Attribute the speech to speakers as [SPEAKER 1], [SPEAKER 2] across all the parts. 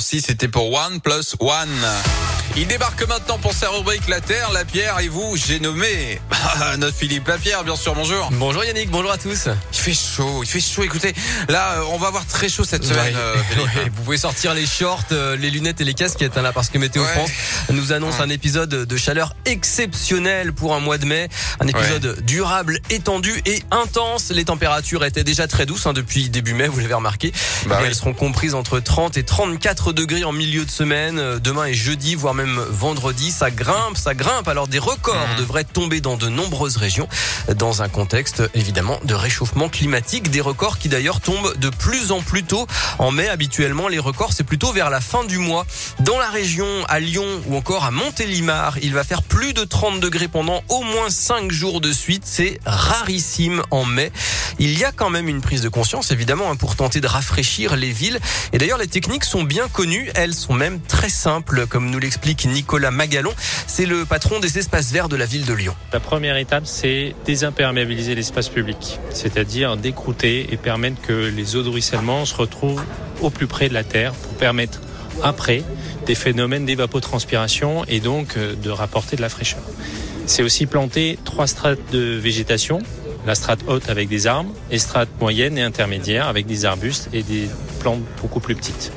[SPEAKER 1] 6, c'était pour One Plus One. Il débarque maintenant pour sa rubrique La Terre, la Pierre et vous, j'ai nommé notre Philippe Lapierre, bien sûr, bonjour.
[SPEAKER 2] Bonjour Yannick, bonjour à tous.
[SPEAKER 1] Il fait chaud, il fait chaud, écoutez, là euh, on va avoir très chaud cette semaine.
[SPEAKER 2] Ouais,
[SPEAKER 1] euh,
[SPEAKER 2] ouais, vous pouvez sortir les shorts, euh, les lunettes et les casquettes hein, là parce que Météo
[SPEAKER 1] Ouais.
[SPEAKER 2] France nous annonce un épisode de chaleur exceptionnel pour un mois de mai, un épisode durable, étendu et intense. Les températures étaient déjà très douces hein, depuis début mai, vous l'avez remarqué.
[SPEAKER 1] Bah oui.
[SPEAKER 2] Elles seront comprises entre 30 et 34 degrés en milieu de semaine, demain et jeudi, voire même vendredi. Ça grimpe, ça grimpe. Alors des records
[SPEAKER 1] Mhm.
[SPEAKER 2] devraient tomber dans de nombreuses régions, dans un contexte évidemment de réchauffement climatique. Des records qui d'ailleurs tombent de plus en plus tôt. En mai, habituellement, les records, c'est plutôt vers la fin du mois. Dans la région, à Lyon ou encore à Montélimar, il va faire plus de 30 degrés pendant au moins 5 jours de suite. C'est rarissime en mai. Il y a quand même une prise de conscience, évidemment, hein, pour tenter de rafraîchir les villes. Et d'ailleurs, les techniques sont bien connues. Elles sont même très simples, comme nous l'explique Nicolas Magalon. C'est le patron des espaces verts de la ville de Lyon.
[SPEAKER 3] La première étape, c'est désimperméabiliser l'espace public, c'est-à-dire décrouter et permettre que les eaux de ruissellement se retrouvent au plus près de la terre pour permettre après des phénomènes d'évapotranspiration et donc euh, de rapporter de la fraîcheur. C'est aussi planter trois strates de végétation, la strate haute avec des arbres, et strate moyenne et intermédiaire avec des arbustes et des plantes beaucoup plus petites.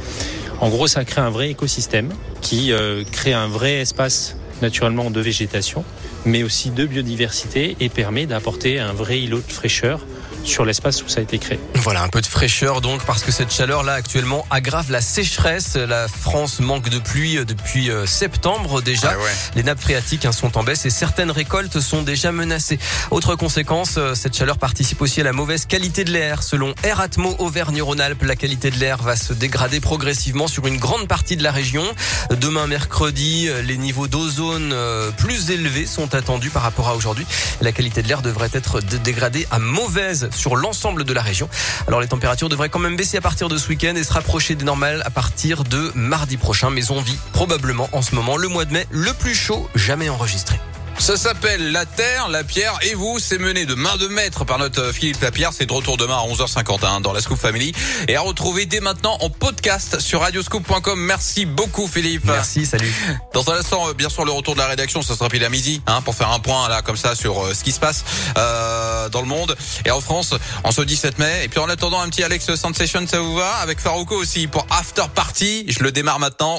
[SPEAKER 3] En gros, ça crée un vrai écosystème qui euh, crée un vrai espace naturellement de végétation, mais aussi de biodiversité et permet d'apporter un vrai îlot de fraîcheur sur l'espace où ça a été créé.
[SPEAKER 2] Voilà, un peu de fraîcheur donc, parce que cette chaleur là actuellement aggrave la sécheresse. La France manque de pluie euh, depuis euh, septembre déjà.
[SPEAKER 1] Ah ouais.
[SPEAKER 2] Les nappes phréatiques hein, sont en baisse et certaines récoltes sont déjà menacées. Autre conséquence, euh, cette chaleur participe aussi à la mauvaise qualité de l'air. Selon Air Atmo Auvergne-Rhône-Alpes, la qualité de l'air va se dégrader progressivement sur une grande partie de la région. Demain mercredi, les niveaux d'ozone plus élevés sont attendus par rapport à aujourd'hui. La qualité de l'air devrait être dé- dégradée à mauvaise sur l'ensemble de la région. Alors les températures devraient quand même baisser à partir de ce week-end et se rapprocher des normales à partir de mardi prochain. Mais on vit probablement en ce moment le mois de mai le plus chaud jamais enregistré.
[SPEAKER 1] Ça s'appelle La Terre, la Pierre et vous. C'est mené de main de maître par notre Philippe Lapierre. C'est de retour demain à 11h51 dans la Scoop Family. Et à retrouver dès maintenant en podcast sur radioscoop.com. Merci beaucoup Philippe.
[SPEAKER 2] Merci, salut.
[SPEAKER 1] Dans un instant, euh, bien sûr, le retour de la rédaction, ça sera pile à midi, hein, pour faire un point là comme ça sur euh, ce qui se passe euh, dans le monde et en France en ce 17 mai. Et puis en attendant, un petit Alex Sensation, ça vous va? Avec Farouko aussi pour After Party. Je le démarre maintenant.